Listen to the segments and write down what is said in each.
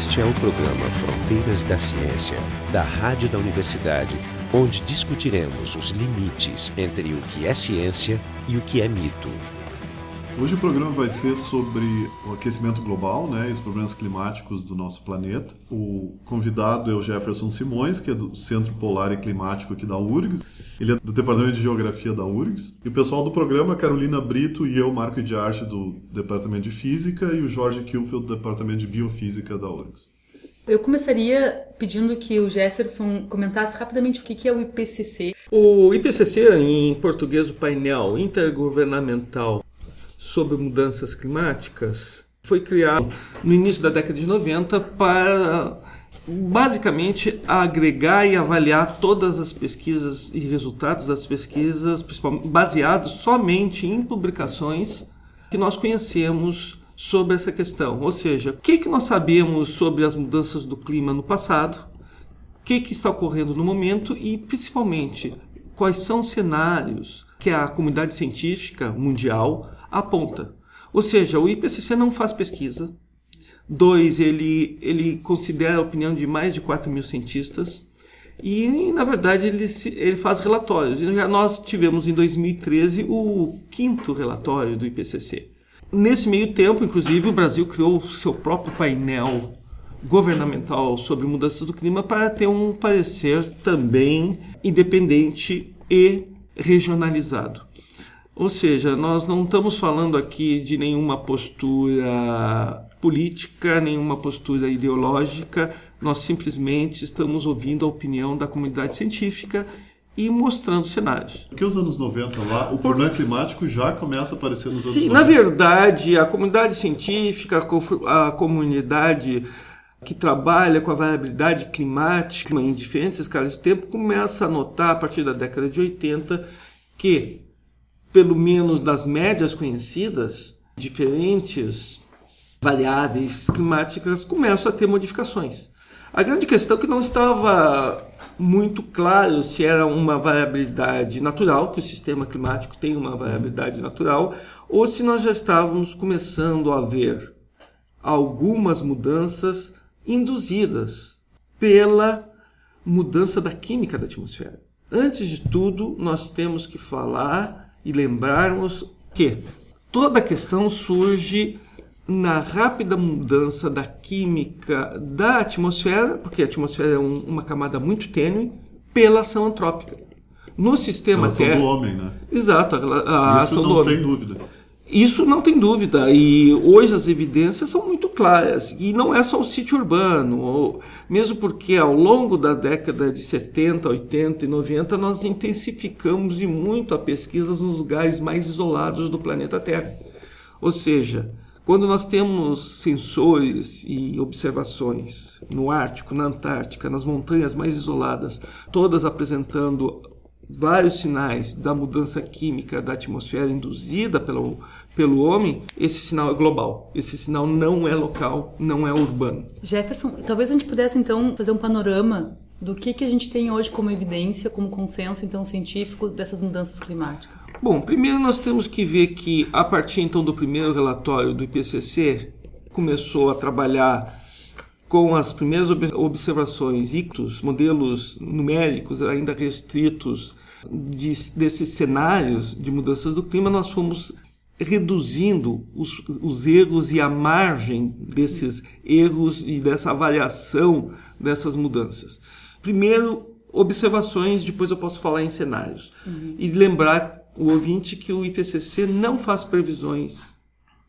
Este é o programa Fronteiras da Ciência, da Rádio da Universidade, onde discutiremos os limites entre o que é ciência e o que é mito. Hoje o programa vai ser sobre o aquecimento global né, e os problemas climáticos do nosso planeta. O convidado é o Jefferson Simões, que é do Centro Polar e Climático aqui da URGS. Ele é do Departamento de Geografia da URGS. E o pessoal do programa, Carolina Brito e eu, Marco de Arte, do Departamento de Física, e o Jorge Kilfield, do Departamento de Biofísica da URGS. Eu começaria pedindo que o Jefferson comentasse rapidamente o que é o IPCC. O IPCC, em português, o painel intergovernamental sobre mudanças climáticas foi criado no início da década de 90 para basicamente agregar e avaliar todas as pesquisas e resultados das pesquisas, baseados somente em publicações que nós conhecemos sobre essa questão. Ou seja, o que, que nós sabemos sobre as mudanças do clima no passado, o que, que está ocorrendo no momento e, principalmente, quais são os cenários que a comunidade científica mundial aponta. Ou seja, o IPCC não faz pesquisa. Dois, ele, ele considera a opinião de mais de 4 mil cientistas. E, na verdade, ele, ele faz relatórios. Nós tivemos em 2013 o quinto relatório do IPCC. Nesse meio tempo, inclusive, o Brasil criou o seu próprio painel governamental sobre mudanças do clima para ter um parecer também independente e regionalizado. Ou seja, nós não estamos falando aqui de nenhuma postura política, nenhuma postura ideológica, nós simplesmente estamos ouvindo a opinião da comunidade científica e mostrando cenários. Porque os anos 90 lá, o problema climático já começa a aparecer nos anos Sim, 90. na verdade, a comunidade científica, a comunidade que trabalha com a variabilidade climática em diferentes escalas de tempo começa a notar a partir da década de 80 que pelo menos das médias conhecidas, diferentes variáveis climáticas começam a ter modificações. A grande questão é que não estava muito claro se era uma variabilidade natural, que o sistema climático tem uma variabilidade natural, ou se nós já estávamos começando a ver algumas mudanças induzidas pela mudança da química da atmosfera. Antes de tudo, nós temos que falar e lembrarmos que toda a questão surge na rápida mudança da química da atmosfera, porque a atmosfera é um, uma camada muito tênue, pela ação antrópica. No sistema a ação Terra. do homem, né? Exato, a, a Isso ação não do homem. tem dúvida. Isso não tem dúvida, e hoje as evidências são muito claras, e não é só o sítio urbano, ou, mesmo porque ao longo da década de 70, 80 e 90 nós intensificamos e muito a pesquisa nos lugares mais isolados do planeta Terra. Ou seja, quando nós temos sensores e observações no Ártico, na Antártica, nas montanhas mais isoladas, todas apresentando vários sinais da mudança química da atmosfera induzida pelo, pelo homem, esse sinal é global. Esse sinal não é local, não é urbano. Jefferson, talvez a gente pudesse então fazer um panorama do que, que a gente tem hoje como evidência, como consenso então científico dessas mudanças climáticas. Bom, primeiro nós temos que ver que a partir então do primeiro relatório do IPCC começou a trabalhar com as primeiras observações ictus, modelos numéricos ainda restritos de, desses cenários de mudanças do clima, nós fomos reduzindo os, os, erros e a margem desses erros e dessa avaliação dessas mudanças. Primeiro, observações, depois eu posso falar em cenários. Uhum. E lembrar o ouvinte que o IPCC não faz previsões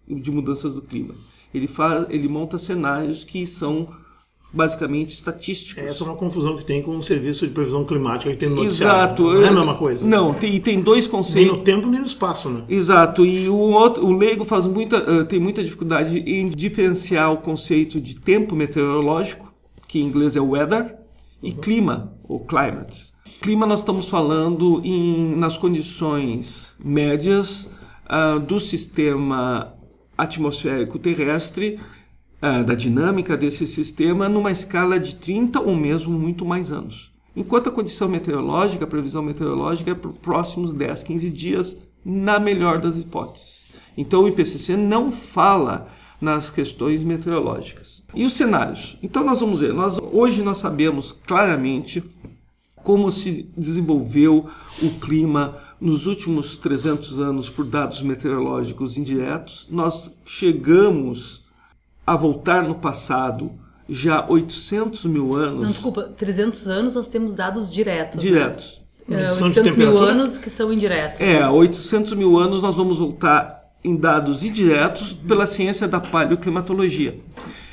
de mudanças do clima. Ele, faz, ele monta cenários que são basicamente estatísticos. Essa é uma confusão que tem com o serviço de previsão climática que tem no Exato. Não é a mesma coisa. Não, tem, tem dois conceitos. Nem no tempo nem no espaço, né? Exato. E o, outro, o leigo faz muita, tem muita dificuldade em diferenciar o conceito de tempo meteorológico, que em inglês é weather, e uhum. clima, ou climate. Clima nós estamos falando em, nas condições médias uh, do sistema atmosférico terrestre ah, da dinâmica desse sistema numa escala de 30 ou mesmo muito mais anos. Enquanto a condição meteorológica, a previsão meteorológica é para os próximos 10, 15 dias, na melhor das hipóteses. Então o IPCC não fala nas questões meteorológicas. E os cenários? Então nós vamos ver, nós, hoje nós sabemos claramente como se desenvolveu o clima nos últimos 300 anos por dados meteorológicos indiretos. Nós chegamos a voltar no passado já 800 mil anos. Não, desculpa, 300 anos nós temos dados diretos. Diretos. Né? De 800 mil anos que são indiretos. É, 800 mil anos nós vamos voltar em dados indiretos pela ciência da paleoclimatologia.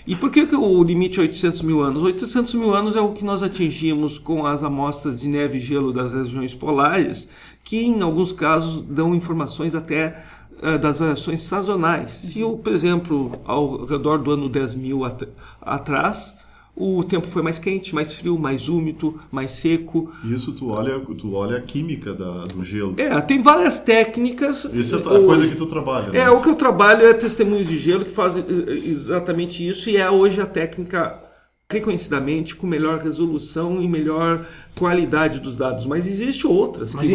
E por que, que o limite é 800 mil anos? 800 mil anos é o que nós atingimos com as amostras de neve e gelo das regiões polares, que em alguns casos dão informações até eh, das variações sazonais. Se, eu, por exemplo, ao redor do ano 10 mil at atrás, o tempo foi mais quente, mais frio, mais úmido, mais seco. Isso tu olha, tu olha a química da- do gelo. É, tem várias técnicas. Isso é a Hoje- coisa que tu trabalha. né? É, o que eu trabalho é testemunhos de gelo que fazem eh, exatamente isso e é hoje a técnica reconhecidamente com melhor resolução e melhor qualidade dos dados. Mas existe outras. Mais que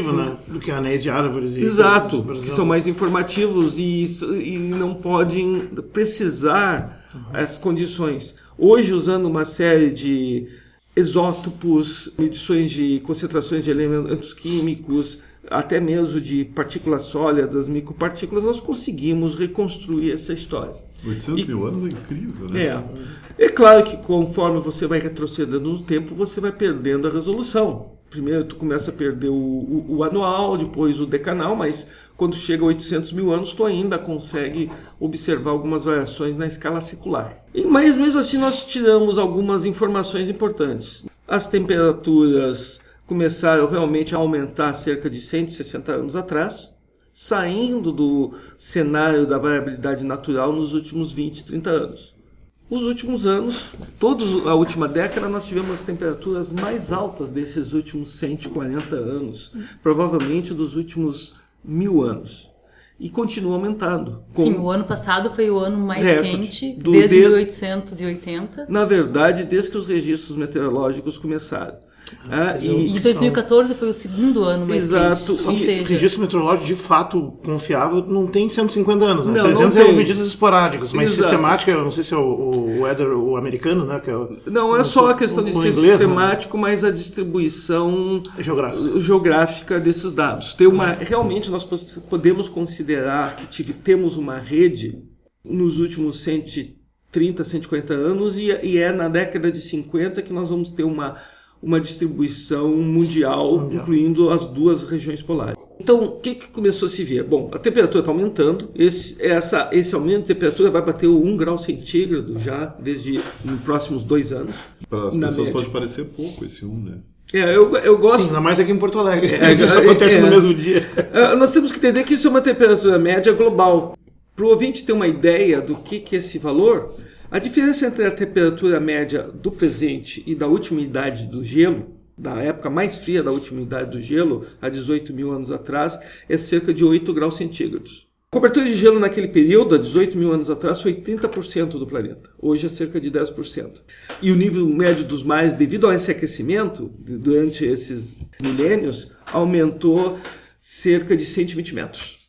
vão- né? Do que anéis de árvores e Exato, que são mais informativos e, e não podem precisar as condições. Hoje, usando uma série de isótopos, medições de concentrações de elementos químicos, até mesmo de partículas sólidas, micropartículas, nós conseguimos reconstruir essa história. 800 mil anos é incrível, né? É. É claro que conforme você vai retrocedendo no tempo, você vai perdendo a resolução. Primeiro tu começa a perder o, o- o anual, depois o decanal, mas quando chega a 800 mil anos, tu ainda consegue observar algumas variações na escala secular. E, mas mesmo assim nós tiramos algumas informações importantes. As temperaturas começaram realmente a aumentar cerca de 160 anos atrás, saindo do cenário da variabilidade natural nos últimos 20, 30 anos. Os últimos anos, todos a última década, nós tivemos as temperaturas mais altas desses últimos 140 anos, provavelmente dos últimos mil anos. E continua aumentando. Com- Sim, o ano passado foi o ano mais Recorde. quente desde de- 1880. Na verdade, desde que os registros meteorológicos começaram. Ah, E e, 2014 foi o segundo ano mais Exato. quente. Ou E- seja, registro meteorológico de fato confiável não tem 150 anos, né? Não, 300 não é as medidas esporádicas, mas Exato. sistemática, eu não sei se é o, o weather, o americano, né? Que é o, não é só a questão de o ser inglês, né? sistemático, mas a distribuição Geográfico. geográfica desses dados. Tem uma, realmente nós podemos considerar que tive- temos uma rede nos últimos 130, 150 anos e, e é na década de 50 que nós vamos ter uma, uma distribuição mundial, incluindo as duas regiões polares. Então, o que, que começou a se ver? Bom, a temperatura está aumentando, esse, essa, esse aumento de temperatura vai bater o 1 grau centígrado já desde nos próximos dois anos. Para as pessoas média. pode parecer pouco esse um, né? É, eu, eu gosto. Sim, ainda mais aqui em Porto Alegre. É, isso é, acontece é. no mesmo dia. Ah, nós temos que entender que isso é uma temperatura média global. Para o ouvinte ter uma ideia do que, que é esse valor, a diferença entre a temperatura média do presente e da última idade do gelo, da época mais fria da última idade do gelo, há 18 mil anos atrás, é cerca de 8 graus centígrados. A cobertura de gelo naquele período, há 18 mil anos atrás, foi 30% do planeta. Hoje é cerca de 10%. E o nível médio dos mares, devido a esse aquecimento, durante esses milênios, aumentou cerca de 120 metros.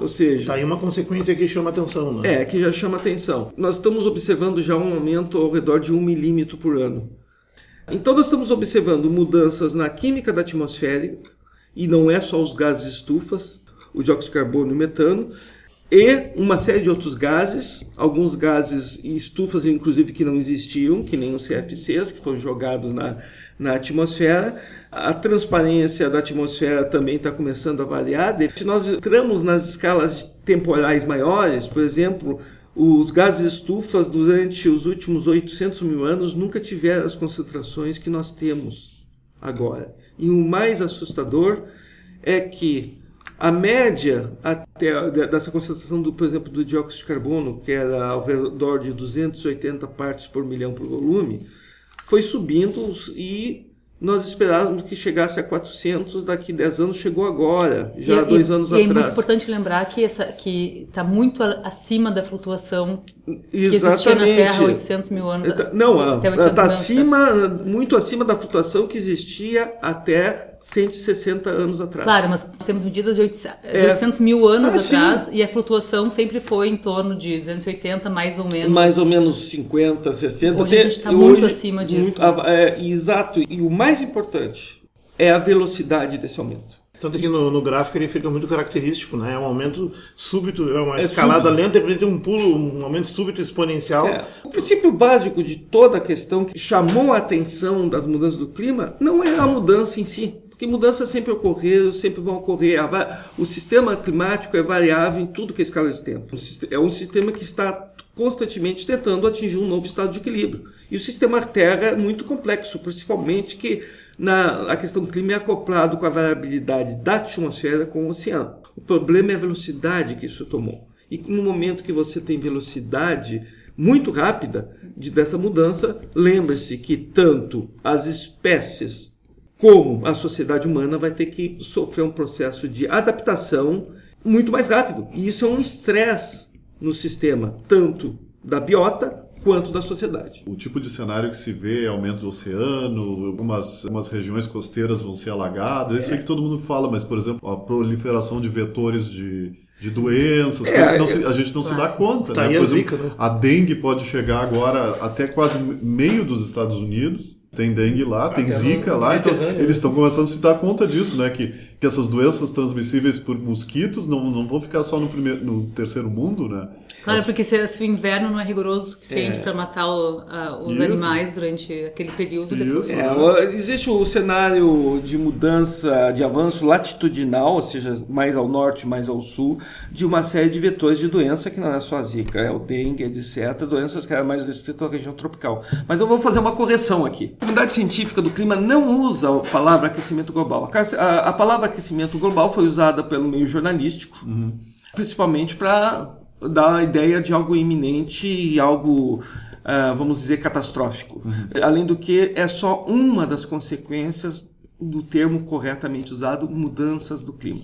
Ou seja, Tá aí uma consequência que chama atenção, né? é, que já chama atenção. Nós estamos observando já um aumento ao redor de 1 milímetro por ano. Então nós estamos observando mudanças na química da atmosfera, e não é só os gases estufas, o dióxido de carbono e o metano, e uma série de outros gases, alguns gases e estufas, inclusive, que não existiam, que nem os CFCs, que foram jogados na, na atmosfera. A transparência da atmosfera também está começando a variar. Se nós entramos nas escalas temporais maiores, por exemplo, os gases estufas durante os últimos 800 mil anos nunca tiveram as concentrações que nós temos agora. E o mais assustador é que a média até dessa concentração, do, por exemplo, do dióxido de carbono, que era ao redor de 280 partes por milhão por volume, foi subindo e nós esperávamos que chegasse a 400 daqui 10 anos, chegou agora, já e, dois e- anos e é muito atrás. importante lembrar que essa que está muito acima da flutuação que existia na Exatamente. Terra há 800 mil anos. Tá- Não, até 800 está acima, muito acima da flutuação que existia até 160 anos atrás. Claro, mas nós temos medidas de 800, de É. 800 mil anos Ah, sim. atrás e a flutuação sempre foi em torno de 280, mais ou menos. Mais ou menos 50, 60. Hoje a até- gente tá muito hoje- acima disso. muito- ah, é, exato. E o mais importante é a velocidade desse aumento. Tanto que no, no gráfico ele fica muito característico, né? É um aumento súbito, é uma É escalada súbito. lenta, de repente tem um pulo, um aumento súbito exponencial. É, o princípio básico de toda a questão que chamou a atenção das mudanças do clima não é a mudança em si. Porque mudanças sempre ocorreram, sempre vão ocorrer. O sistema climático é variável em tudo que é escala de tempo. É um sistema que está constantemente tentando atingir um novo estado de equilíbrio. E o sistema Terra é muito complexo, principalmente que na, a questão do clima é acoplado com a variabilidade da atmosfera com o oceano. O problema é a velocidade que isso tomou. E no momento que você tem velocidade muito rápida de, dessa mudança, lembre-se que tanto as espécies como a sociedade humana vai ter que sofrer um processo de adaptação muito mais rápido. E isso é um estresse no sistema, tanto da biota quanto da sociedade. O tipo de cenário que se vê é aumento do oceano, algumas, algumas regiões costeiras vão ser alagadas, isso aí que todo mundo fala, mas, por exemplo, a proliferação de vetores de, de doenças, coisas que não se- a gente não se dá conta. Tá né? Por exemplo, zika, né? a dengue pode chegar agora até quase meio dos Estados Unidos. Tem dengue lá, tem zika lá, então eles né? estão começando a se dar conta disso, né? Que, que essas doenças transmissíveis por mosquitos não, não vão ficar só no, primeiro, no terceiro mundo, né? Claro, porque se, se o inverno não é rigoroso o suficiente para matar o- a- os Isso. animais durante aquele período, depois. É, existe o cenário de mudança, de avanço latitudinal, ou seja, mais ao norte, mais ao sul, de uma série de vetores de doença que não é só a zika, é o dengue, etc. Doenças que eram mais restritas à região tropical. Mas eu vou fazer uma correção aqui. A comunidade científica do clima não usa a palavra aquecimento global. A, a- a aquecimento global foi usada pelo meio jornalístico, principalmente para dar a ideia de algo iminente e algo, ah, vamos dizer, catastrófico. Além do que, é só uma das consequências do termo corretamente usado, mudanças do clima.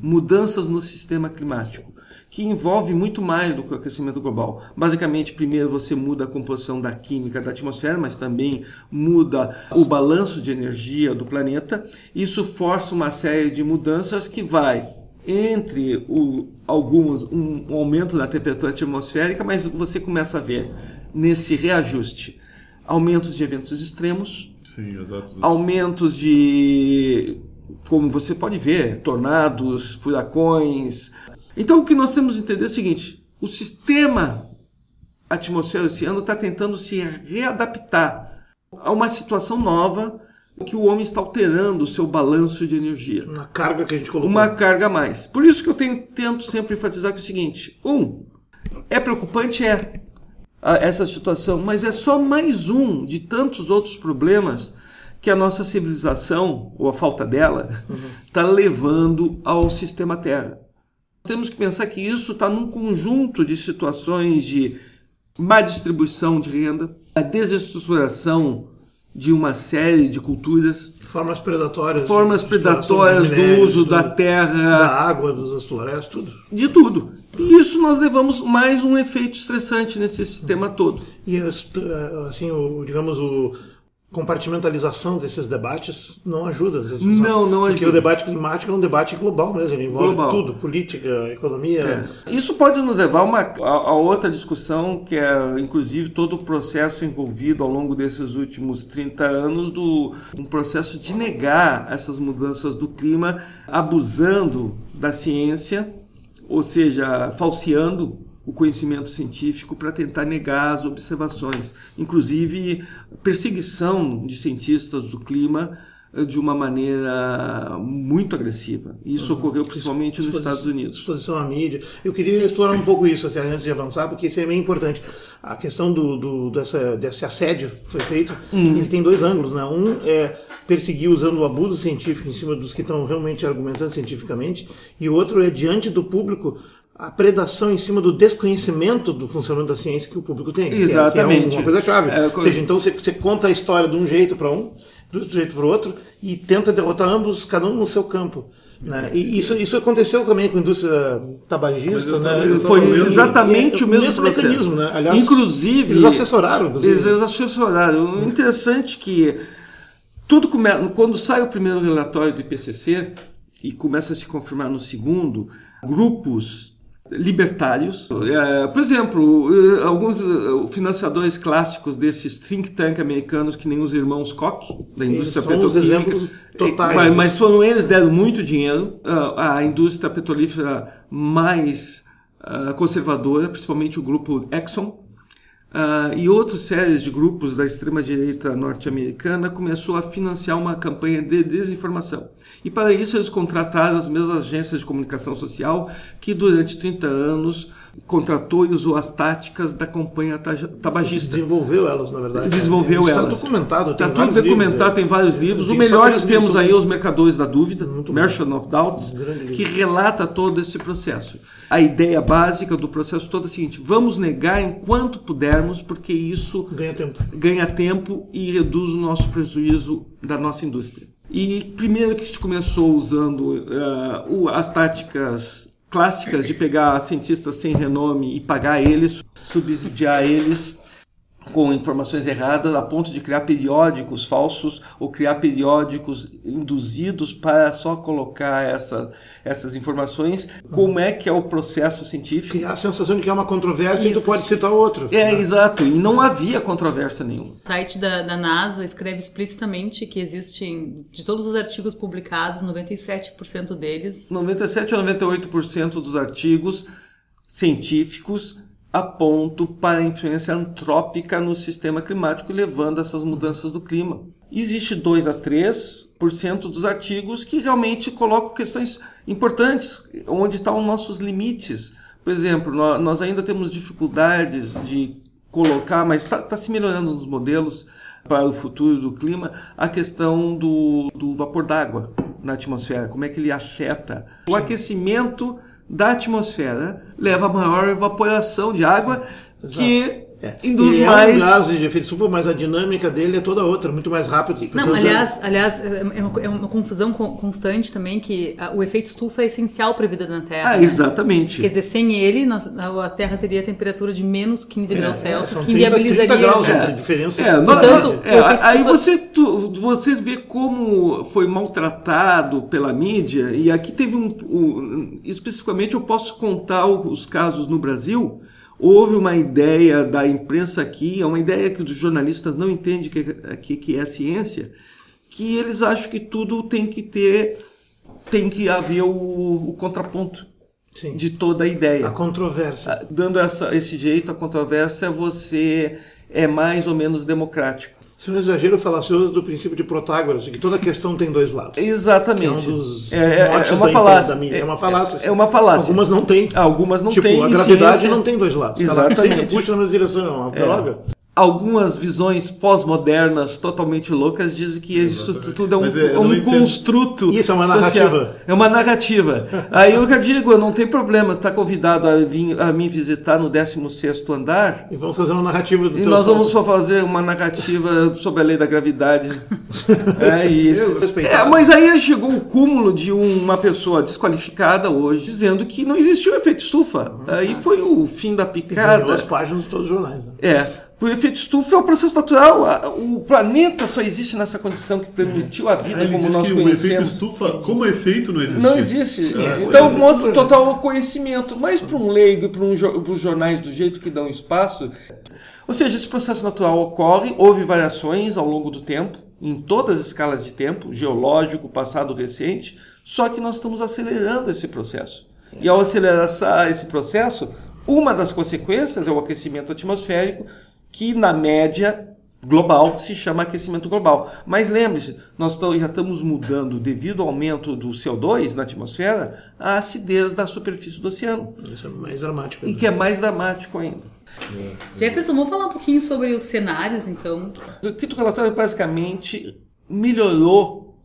Mudanças no sistema climático, que envolve muito mais do que o aquecimento global. Basicamente, primeiro você muda a composição da química da atmosfera, mas também muda o balanço de energia do planeta. Isso força uma série de mudanças que vai entre o, alguns um, um aumento da temperatura atmosférica, mas você começa a ver nesse reajuste aumentos de eventos extremos, Sim, aumentos de, como você pode ver, tornados, furacões. Então o que nós temos que entender é o seguinte: o sistema atmosfera oceano está tentando se readaptar a uma situação nova que o homem está alterando o seu balanço de energia Na carga que a gente colocou. uma carga a mais. Por isso que eu tenho- tento sempre enfatizar que é o seguinte: um, é preocupante é a- essa situação, mas é só mais um de tantos outros problemas que a nossa civilização ou a falta dela está levando ao sistema Terra. Temos que pensar que isso está num conjunto de situações de má distribuição de renda, a desestruturação de uma série de culturas, Formas predatórias. formas predatórias do minério, uso da do- terra, Da água, das florestas, tudo. de tudo. E isso nós levamos mais um efeito estressante nesse sistema todo. E as- assim, o, digamos, o compartimentalização desses debates não ajuda. vezes, Não, não Porque ajuda. o debate climático é um debate global mesmo, ele envolve Global. tudo, política, economia. Isso pode nos levar a, uma, a, a outra discussão, que é inclusive todo o processo envolvido ao longo desses últimos 30 anos do um processo de negar essas mudanças do clima, abusando da ciência, ou seja, falseando o conhecimento científico para tentar negar as observações, inclusive perseguição de cientistas do clima eh, de uma maneira muito agressiva. Isso ocorreu principalmente nos Estados Unidos. Exposição à mídia. Eu queria explorar um pouco isso assim, antes de avançar, porque isso é bem importante. A questão do, do- dessa, desse assédio que foi feito, Hum. ele tem dois ângulos. Né? Um é perseguir usando o abuso científico em cima dos que estão realmente argumentando cientificamente, e o outro é diante do público a predação em cima do desconhecimento do funcionamento da ciência que o público tem. que é- que é Exatamente. uma coisa chave. É, Ou seja, então você, você conta a história de um jeito para um, do outro jeito para o outro, e tenta derrotar ambos, cada um no seu campo. Né? E isso, isso aconteceu também com a indústria tabagista, né? tava Foi lendo- exatamente É, o mesmo, mesmo processo. mecanismo, né? Aliás, inclusive, eles assessoraram, inclusive. Eles assessoraram. O interessante é que tudo come... quando sai o primeiro relatório do IPCC e começa a se confirmar no segundo, grupos libertários, eh, por exemplo, eh, alguns eh, financiadores clássicos desses think tank americanos que nem os irmãos Koch da indústria petroquímica, exemplos totais. Mas, mas foram eles deram muito dinheiro a indústria petrolífera mais conservadora, principalmente o grupo Exxon, ah, e outras séries de grupos da extrema-direita norte-americana começou a financiar uma campanha de desinformação. E para isso eles contrataram as mesmas agências de comunicação social que durante 30 anos contratou e usou as táticas da campanha tabagista. Desenvolveu elas, na verdade. Desenvolveu Isso elas. Está documentado. Está tudo documentado, livros, tem vários livros. Tem O melhor que temos aí é Os Mercadores da Dúvida, Muito. Merchant of Doubts, livro. que relata todo esse processo. A ideia básica do processo todo é a seguinte: vamos negar enquanto pudermos, porque isso Ganha tempo. ganha tempo e reduz o nosso prejuízo da nossa indústria. E primeiro que se começou usando o- as táticas clássicas de pegar cientistas sem renome e pagar eles, subsidiar eles com informações erradas a ponto de criar periódicos falsos ou criar periódicos induzidos para só colocar essa, essas informações. Como é que é o processo científico? Criar a sensação de que é uma controvérsia e tu Isso. pode citar outro. É, exato. E não havia controvérsia nenhuma. O site da, da NASA escreve explicitamente que existem, de todos os artigos publicados, 97% deles 97 a 98% dos artigos científicos apontam para a influência antrópica no sistema climático, levando a essas mudanças do clima. Existe 2 a 3% dos artigos que realmente colocam questões importantes, onde estão os nossos limites. Por exemplo, nó- nós ainda temos dificuldades de colocar, mas está se melhorando nos modelos para o futuro do clima, a questão do, do vapor d'água na atmosfera, como é que ele afeta. O aquecimento da atmosfera leva a maior evaporação de água, que É. induz e mais... É um gás de efeito estufa, mas a dinâmica dele é toda outra, muito mais rápido. Não, Porque os- aliás, aliás, é uma, é uma confusão con- constante também que a- o efeito estufa é essencial para a vida na Terra. Ah, né? exatamente. Quer dizer, sem ele, nós- a Terra teria temperatura de menos 15 graus Celsius, são que 30, 30 inviabilizaria. graus É. de diferença. É, Portanto, é, efeito aí estufa- você, tu, você vê como foi maltratado pela mídia, e aqui teve um, um- Especificamente, eu posso contar os casos no Brasil. Houve uma ideia da imprensa aqui, é uma ideia que os jornalistas não entendem que, que, que é ciência, que eles acham que tudo tem que ter. tem que haver o, o contraponto Sim. de toda a ideia. A controvérsia. Dando essa, esse jeito à controvérsia, você é mais ou menos democrático. É um exagero falacioso do princípio de Protágoras, que toda questão tem dois lados. Exatamente. É um dos É, é- é uma falácia. mídia. É uma falácia, É, sim. é uma falácia. Algumas não têm. Algumas não tipo, têm. a gravidade ciência- não tem dois lados. Ela Exatamente. sempre puxa na mesma direção, é uma droga. Algumas visões pós-modernas totalmente loucas dizem que isso tudo é um, é, um entendo. construto. Isso é uma social. narrativa. É uma narrativa. Aí eu já digo, não tem problema, está convidado a, vir, a me visitar no 16 andar. E vamos fazer uma narrativa do E nós salto. vamos só fazer uma narrativa sobre a lei da gravidade. É isso. É, mas aí chegou o cúmulo de uma pessoa desqualificada hoje, dizendo que não existiu efeito estufa. Aí foi o fim da picada. as páginas de todos os jornais. né? É. O efeito estufa é um processo natural. O planeta só existe nessa condição que permitiu a vida ele como nós que o efeito conhecemos. estufa, como efeito, não existe. Não existe. É, então é. mostra total conhecimento. Mas para um leigo e para um, jo- os jornais do jeito que dão espaço. Ou seja, esse processo natural ocorre, houve variações ao longo do tempo, em todas as escalas de tempo, geológico, passado, recente, só que nós estamos acelerando esse processo. E ao acelerar esse processo, uma das consequências é o aquecimento atmosférico, que na média global se chama aquecimento global. Mas lembre-se, nós já estamos mudando, devido ao aumento do CO2 na atmosfera, a acidez da superfície do oceano, Isso é mais dramático. e né? que é mais dramático ainda. Jefferson, vamos falar um pouquinho sobre os cenários, então. O quinto relatório basicamente melhorou,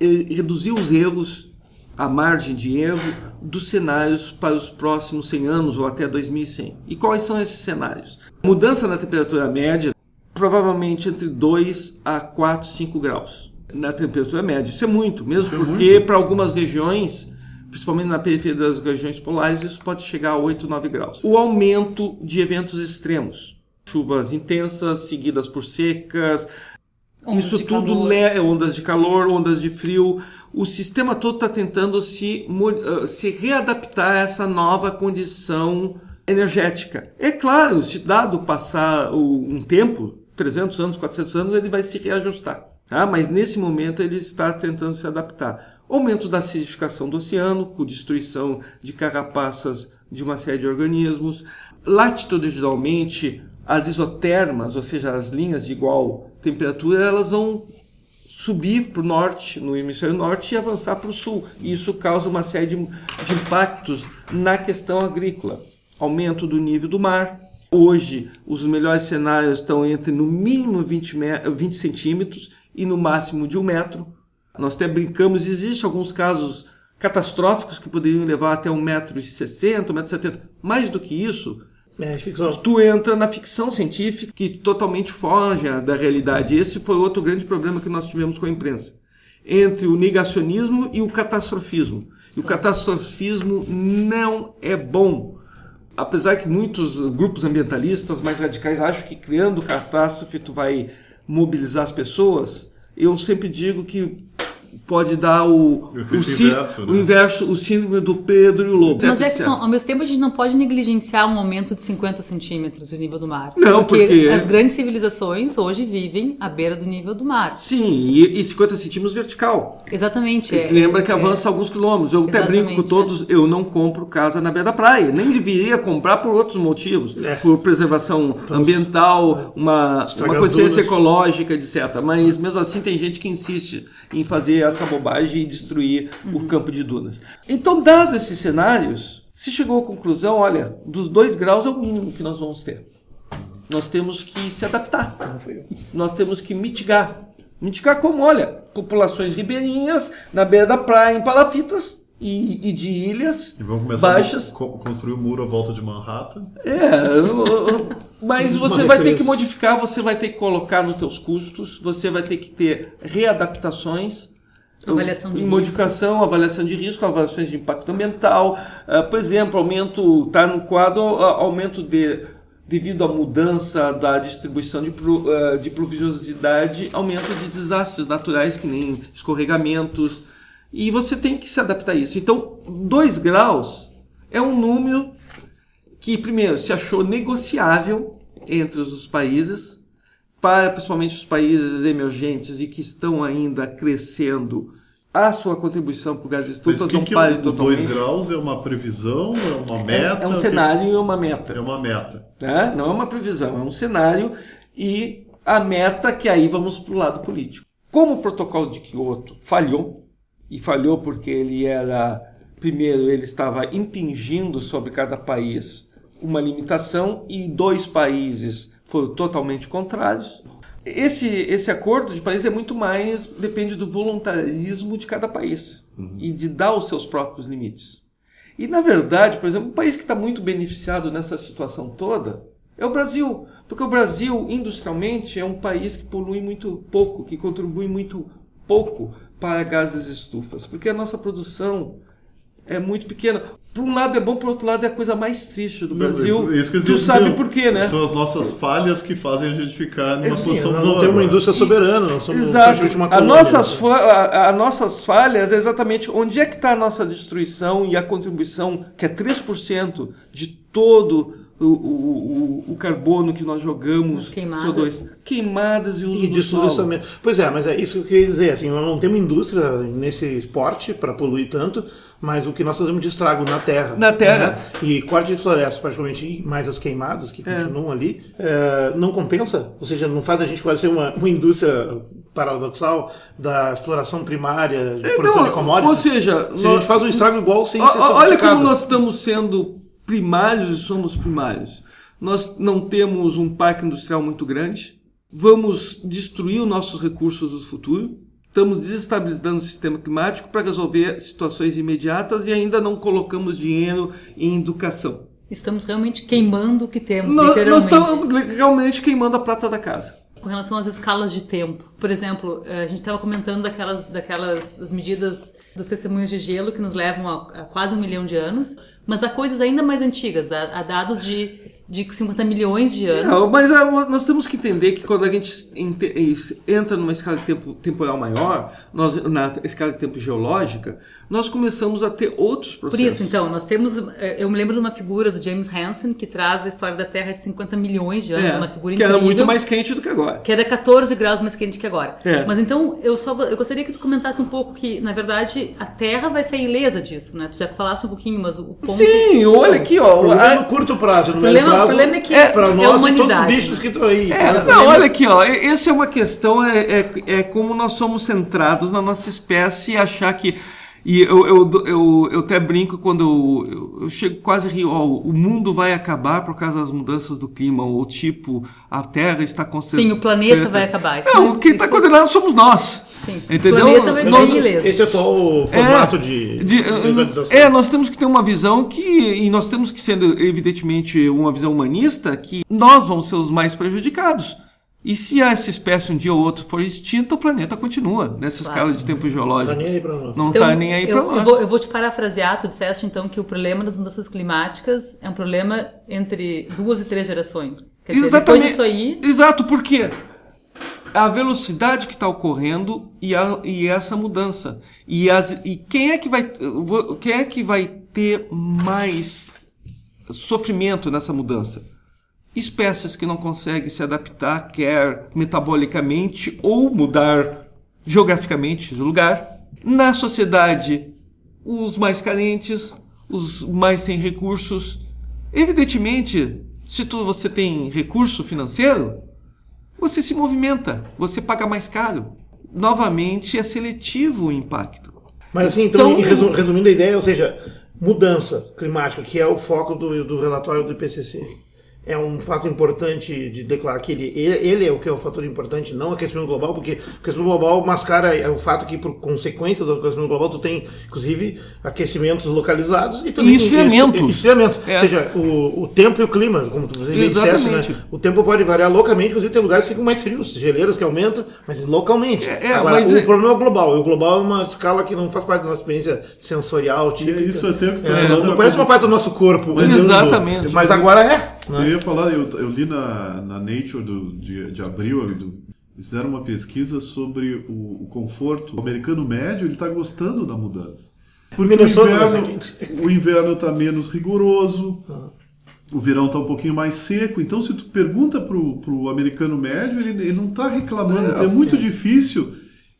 eh, reduziu os erros, a margem de erro dos cenários para os próximos 100 anos ou até 2100. E quais são esses cenários? Mudança na temperatura média, provavelmente entre 2 a 4, 5 graus. na temperatura média. Isso é muito, mesmo isso porque é para algumas regiões, principalmente na periferia das regiões polares, isso pode chegar a 8, 9 graus. O aumento de eventos extremos, chuvas intensas seguidas por secas, ondas isso tudo calor. ondas de calor, ondas de frio. O sistema todo está tentando se, uh, se readaptar a essa nova condição energética. É claro, se dado passar um tempo, 300 anos, 400 anos, ele vai se reajustar. Tá? Mas nesse momento ele está tentando se adaptar. Aumento da acidificação do oceano, com destruição de carapaças de uma série de organismos. Latitudinalmente, as isotermas, ou seja, as linhas de igual temperatura, elas vão subir para o norte, no hemisfério norte, e avançar para o sul. E isso causa uma série de, de impactos na questão agrícola. Aumento do nível do mar, Hoje, os melhores cenários estão entre no mínimo 20, 20 centímetros e no máximo de um metro. Nós até brincamos, existem alguns casos catastróficos que poderiam levar até 1,60m, 1,70m. Mais do que isso, é, tu entra na ficção científica que totalmente foge da realidade. Esse foi outro grande problema que nós tivemos com a imprensa. Entre o negacionismo e o catastrofismo. E o catastrofismo não é bom apesar que muitos grupos ambientalistas mais radicais acham que criando catástrofe tu vai mobilizar as pessoas, eu sempre digo que pode dar o, o, o, inverso, né? o inverso, o síndrome do Pedro e o Lobo. Mas é que são, ao mesmo tempo a gente não pode negligenciar um aumento de 50 centímetros do nível do mar. Não, porque, porque, as grandes civilizações hoje vivem à beira do nível do mar. Sim, e, e 50 centímetros vertical. Exatamente. Você é, lembra que é, avança alguns quilômetros. Eu até brinco com todos, é. eu não compro casa na beira da praia. Nem deveria comprar por outros motivos. É. Por preservação ambiental, uma, uma consciência ecológica, etc. Mas mesmo assim tem gente que insiste em fazer essa bobagem e destruir uhum. o campo de dunas. Então, dado esses cenários, se chegou à conclusão, olha, dos dois graus é o mínimo que nós vamos ter. Nós temos que se adaptar. Nós temos que mitigar. Mitigar como? Olha, populações ribeirinhas, na beira da praia, em palafitas, e, e, de ilhas e vamos começar baixas. A construir o um muro à volta de Manhattan. É, mas você vai ter que modificar, você vai ter que colocar nos teus custos, você vai ter que ter readaptações. Avaliação de modificação, risco. avaliação de risco, avaliações de impacto ambiental. Uh, por exemplo, aumento, está no quadro, uh, aumento de devido à mudança da distribuição de, uh, de pluviosidade, aumento de desastres naturais, que nem escorregamentos, e você tem que se adaptar a isso. Então, 2 graus é um número que, primeiro, se achou negociável entre os países, para principalmente os países emergentes e que estão ainda crescendo a sua contribuição para o gás estufas não que pare totalmente. 2 graus é uma previsão, é uma meta? É, é um cenário e uma meta. É uma meta. É? Não é uma previsão, é um cenário e a meta que aí vamos para o lado político. Como o protocolo de Kyoto falhou, e falhou porque ele era, primeiro, ele estava impingindo sobre cada país uma limitação e dois países foram totalmente contrários. Esse, esse acordo de país é muito mais, depende do voluntarismo de cada país uhum. e de dar os seus próprios limites. E, na verdade, por exemplo, um país que está muito beneficiado nessa situação toda é o Brasil. Porque o Brasil, industrialmente, é um país que polui muito pouco, que contribui muito pouco para gases estufas, porque a nossa produção é muito pequena. Por um lado é bom, por outro lado é a coisa mais triste do Brasil. Não, isso que tu sabe por quê, né? São as nossas falhas que fazem a gente ficar numa é, posição Não boa, temos uma indústria soberana, não somos Exato. uma colônia. Nossas, a, a, nossas falhas é exatamente onde é que está a nossa destruição e a contribuição, que é 3% de todo o, o, o, carbono que nós jogamos, queimadas. CO2, queimadas e uso e do solo. Também. Pois é, mas é isso que eu queria dizer. Assim, nós não temos indústria nesse esporte para poluir tanto, mas o que nós fazemos de estrago na terra. Na terra. Né? E corte de floresta, praticamente, mais as queimadas que é. continuam ali, é, não compensa. Ou seja, não faz a gente quase ser uma, uma indústria paradoxal da exploração primária, de é, produção não, de commodities. Ou seja, se nós, a gente faz um estrago igual sem o, ser Olha como nós estamos sendo primários e somos primários. Nós não temos um parque industrial muito grande, vamos destruir os nossos recursos do futuro, estamos desestabilizando o sistema climático para resolver situações imediatas e ainda não colocamos dinheiro em educação. Estamos realmente queimando o que temos, nós, literalmente. Nós estamos realmente queimando a prata da casa. com relação às escalas de tempo. Por exemplo, eh, a gente estava comentando daquelas, daquelas das medidas dos testemunhos de gelo que nos levam a, a quase um milhão de anos, mas há coisas ainda mais antigas, há, há dados de, de 50 milhões de anos. Não, mas ah, nós temos que entender que quando a gente ente- entra numa escala de tempo temporal maior, nós, na escala de tempo geológica, nós começamos a ter outros Por processos. isso, então, nós temos. eh, Eu me lembro de uma figura do James Hansen que traz a história da Terra de 50 milhões de anos, É, uma figura que incrível. era muito mais quente do que agora. que era 14 graus mais quente que agora. É. Mas então, eu só eu gostaria que tu comentasse um pouco que, na verdade, a Terra vai ser ilesa disso, né? Tu já falasse um pouquinho, mas o ponto... Sim, olha aqui, ó. Problema a- no curto prazo, no problema- prazo. o problema é que para é nós a e todos os humanidade. bichos que estão aí. É, não, olha aqui, ó. Essa é uma questão, é, é, é como nós somos centrados na nossa espécie e achar que. E eu, eu, eu, eu até brinco quando eu, eu, eu chego quase a rir, ó, o mundo vai acabar por causa das mudanças do clima, ou tipo, a Terra está concentrada. Sim, o planeta vai acabar. Isso- Não, quem está isso- condenado somos nós. Sim, Entendeu? o planeta vai ser Nós- ileso. Esse é o atual formato de, de- de organização. é, nós temos que ter uma visão que, e nós temos que ser, evidentemente, uma visão humanista, que nós vamos ser os mais prejudicados. E se essa espécie um dia ou outro for extinta, o planeta continua nessa Claro. escala de tempo Tá geológico. nem aí pra nós. Não Então, está nem aí para eu, nós. eu vou, eu vou te parafrasear, tu disseste então que o problema das mudanças climáticas é um problema entre duas e três gerações. Quer dizer, depois disso aí, Exato, porque a velocidade que está ocorrendo e, a- e essa mudança. E, as, e quem é que vai quem é que vai ter mais sofrimento nessa mudança? Espécies que não conseguem se adaptar, quer metabolicamente ou mudar geograficamente de lugar. Na sociedade, os mais carentes, os mais sem recursos. Evidentemente, se tu, você tem recurso financeiro, você se movimenta, você paga mais caro. Novamente, é seletivo o impacto. Mas assim, então, Então- resu- resumindo a ideia, ou seja, mudança climática, que é o foco do, do relatório do IPCC, é um fato importante de declarar que ele, ele é o que é o fator importante, não o aquecimento global, porque o aquecimento global mascara é o fato que, por consequência do aquecimento global, tu tem, inclusive, aquecimentos localizados e também E esfriamentos. e- esfriamentos. É. Ou seja, o, o tempo e o clima, como tu você disseste, Exatamente. né? O tempo pode variar localmente, inclusive tem lugares que ficam mais frios, geleiras que aumentam, mas localmente. É, é, Agora, mas o é- problema é o global, e o global é uma escala que não faz parte da nossa experiência sensorial, E típica. é isso até o que tu É, falando, não né, parece uma parte do nosso corpo. olhando, Exatamente. Mas agora é. Eu né? ia falar, eu, eu li na, na Nature do, de, de abril, do- eles fizeram uma pesquisa sobre o, o conforto. O americano médio ele está gostando da mudança. Porque Minnesota o inverno o está menos rigoroso, o verão está um pouquinho mais seco. Então, se tu pergunta pro, pro americano médio, ele, ele não está reclamando. Então, é muito difícil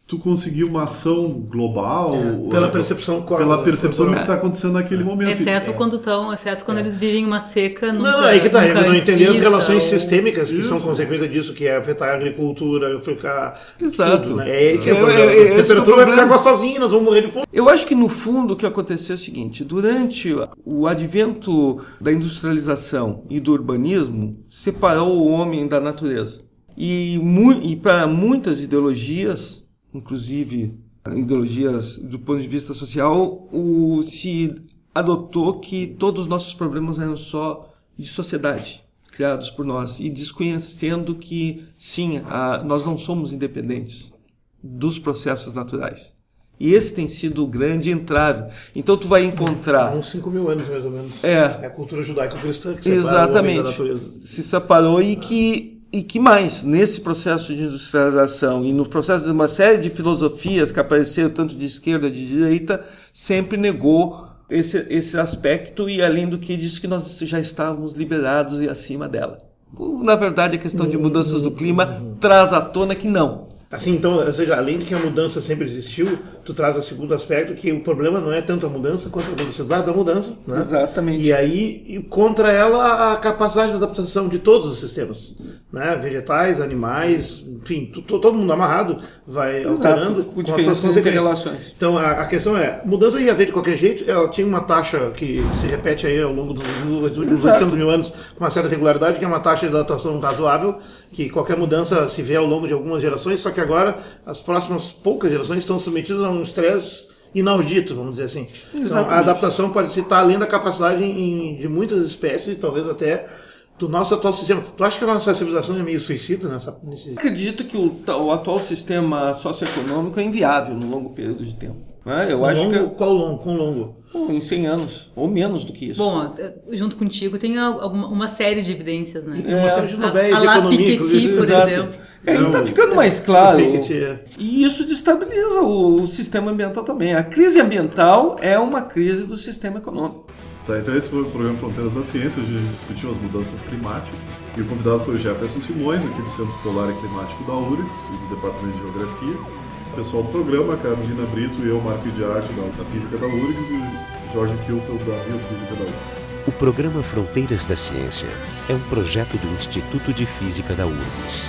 tu conseguir uma ação global É, pela eh, percepção pela percepção do que está acontecendo naquele momento. exceto quando estão, exceto quando eles vivem uma seca nunca Não, aí que tá, nunca eu não entender as relações ou- sistêmicas que são Isso. consequência disso, que é afetar a agricultura, ficar. Exato. Tudo, né? É que é, É, o problema. é, é, a é temperatura vai ficar gostosinha, nós vamos morrer de fome. Eu acho que no fundo o que aconteceu é o seguinte: durante o advento da industrialização e do urbanismo, separou o homem da natureza. E, mu- e para muitas ideologias, inclusive ideologias do ponto de vista social, o, se adotou que todos os nossos problemas eram só de sociedade, criados por nós, e desconhecendo que, sim, a- nós não somos independentes dos processos naturais. E esse tem sido o grande entrave. Então tu vai Há encontrar uns 5 mil anos, mais ou menos. É. É a cultura judaico-cristã que o homem da exatamente natureza. se separou e que e que mais nesse processo de industrialização e no processo de uma série de filosofias que apareceram tanto de esquerda de direita sempre negou esse, esse aspecto e além do que disse que nós já estávamos liberados e acima dela. Na verdade, a questão de mudanças do clima traz à tona que não. Assim, então, ou seja, além de que a mudança sempre existiu, tu traz o segundo aspecto que o problema não é tanto a mudança quanto a velocidade da mudança, né? Exatamente. E aí, e contra ela, a capacidade de adaptação de todos os sistemas, né? Vegetais, animais, enfim, todo mundo amarrado vai alterando com com diferentes consequências. Então, a, a questão é, mudança ia haver de qualquer jeito, ela tinha uma taxa que se repete aí ao longo dos, últimos Exato. 800 mil anos com uma certa regularidade, que é uma taxa de adaptação razoável, que qualquer mudança se vê ao longo de algumas gerações, só que agora as próximas poucas gerações estão submetidas a um estresse inaudito, vamos dizer assim. Então, a adaptação pode estar além da capacidade em- de muitas espécies, talvez até do nosso atual sistema. Tu acha que a nossa civilização é meio suicida nessa, nesse... Acredito que o, o atual sistema socioeconômico é inviável no longo período de tempo. Né? Eu Com acho longo, que Qual longo? Com longo? Bom, em 100 anos, ou menos do que isso. Bom, junto contigo tem alguma, uma série de evidências, né? Tem uma série de Nobéis a, a de economia, Piketty, por Exato. exemplo. É, tá Não, ficando mais claro. o Piketty é- E isso destabiliza o, o sistema ambiental também. A crise ambiental é uma crise do sistema econômico. Tá, então esse foi o programa Fronteiras da Ciência, onde a gente discutiu as mudanças climáticas. E o convidado foi o Jefferson Simões, aqui do Centro Polar e Climático da URGS e do Departamento de Geografia. Pessoal do programa, a Carolina Brito e eu, Marco de Arte, da, Física da URGS e Jorge Kilfeld, da Biofísica da URGS. O programa Fronteiras da Ciência é um projeto do Instituto de Física da URGS.